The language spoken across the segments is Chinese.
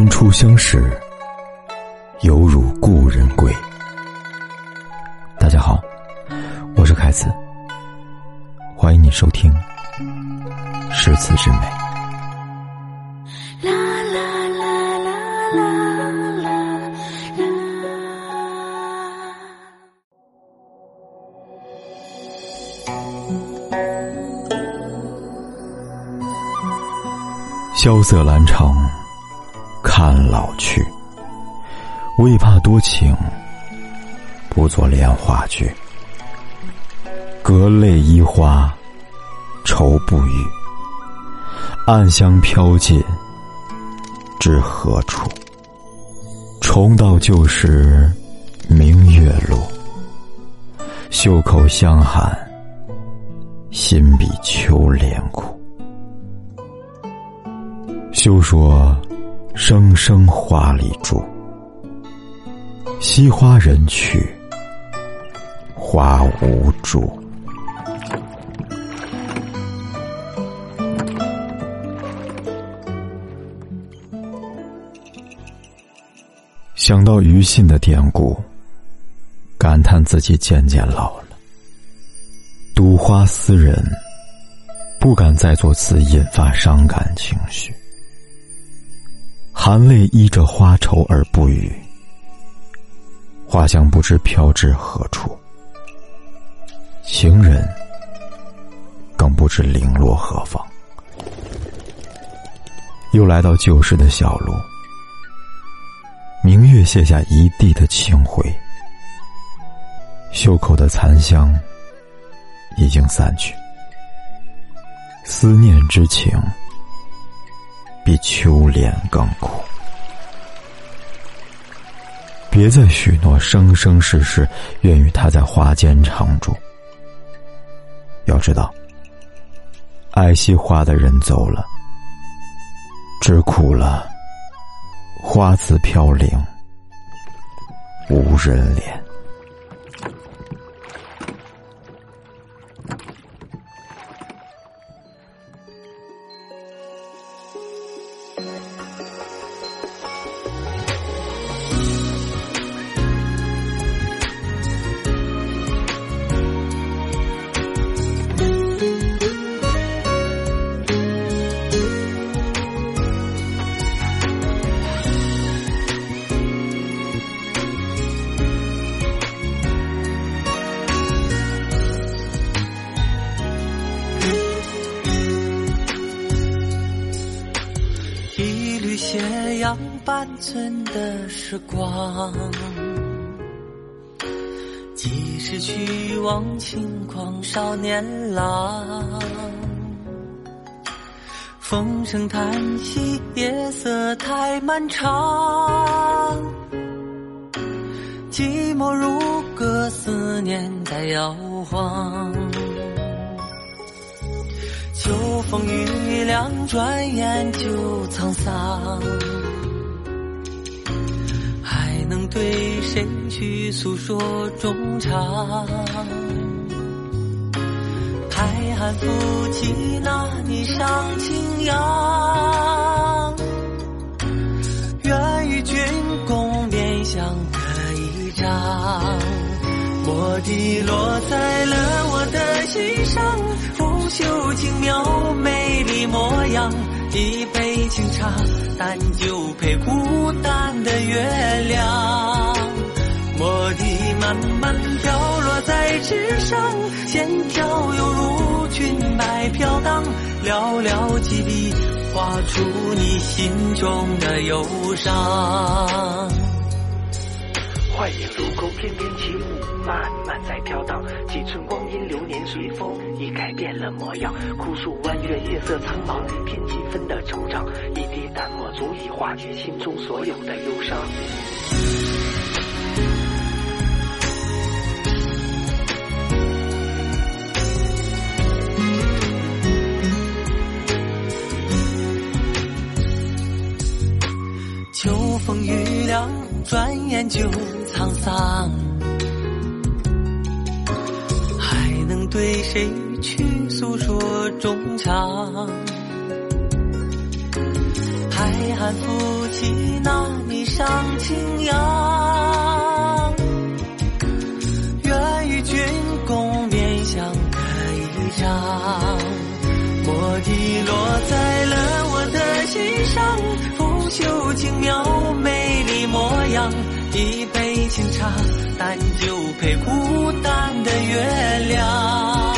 君初相识，犹如故人归。大家好，我是凯子，欢迎你收听《诗词之美》。啦啦啦啦啦啦啦。萧瑟兰长。看老去，为怕多情，不作莲花句。隔泪依花，愁不语。暗香飘尽，知何处？重到旧时，明月路。袖口相寒，心比秋莲苦。休说。声声花里住，惜花人去，花无主。想到庾信的典故，感叹自己渐渐老了。睹花思人，不敢再作词，引发伤感情绪。含泪依着花愁而不语，花香不知飘至何处。情人更不知零落何方。又来到旧时的小路，明月卸下一地的清辉，袖口的残香已经散去，思念之情。比秋莲更苦。别再许诺生生世世愿与他在花间常住。要知道，爱惜花的人走了，只苦了花自飘零，无人怜。半寸的时光，几时去往轻狂少年郎？风声叹息，夜色太漫长，寂寞如歌，思念在摇晃。秋风雨凉，转眼就沧桑。谁去诉说衷肠？太寒负起那霓裳轻扬，愿与君共勉香的一张。墨滴落在了我的心上。拂袖轻描美丽模样，一杯清茶，淡酒配孤单的月亮。慢慢飘落在纸上，线条犹如裙摆飘荡，寥寥几笔画出你心中的忧伤。幻影如钩，翩翩起舞。慢慢在飘荡。几寸光阴，流年随风已改变了模样。枯树弯月，夜色苍茫，添几分的惆怅。一滴淡墨，足以化解心中所有的忧伤。秋风雨凉，转眼就沧桑。还能对谁去诉说衷肠？海岸浮起那一上清扬，一杯清茶，淡酒配孤单的月亮。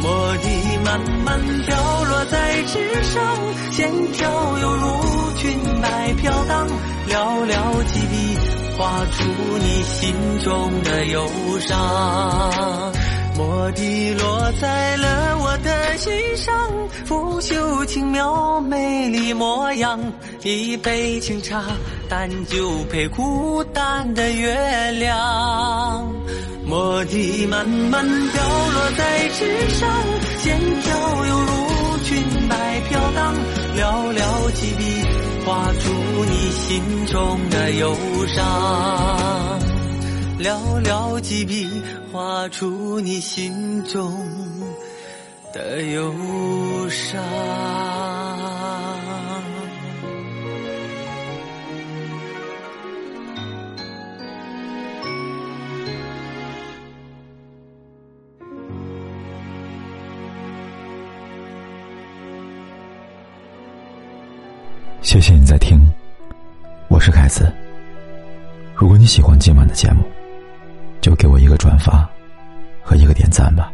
墨滴慢慢飘落在纸上，线条犹如裙摆飘荡，寥寥几笔画出你心中的忧伤。墨滴落在了我的心上，拂袖轻描美丽模样。一杯清茶，淡酒配孤单的月亮。墨滴慢慢掉落在纸上，线条犹如裙摆飘荡，寥寥几笔画出你心中的忧伤。寥寥几笔画出你心中的忧伤。谢谢你在听，我是凯子。如果你喜欢今晚的节目，就给我一个转发和一个点赞吧。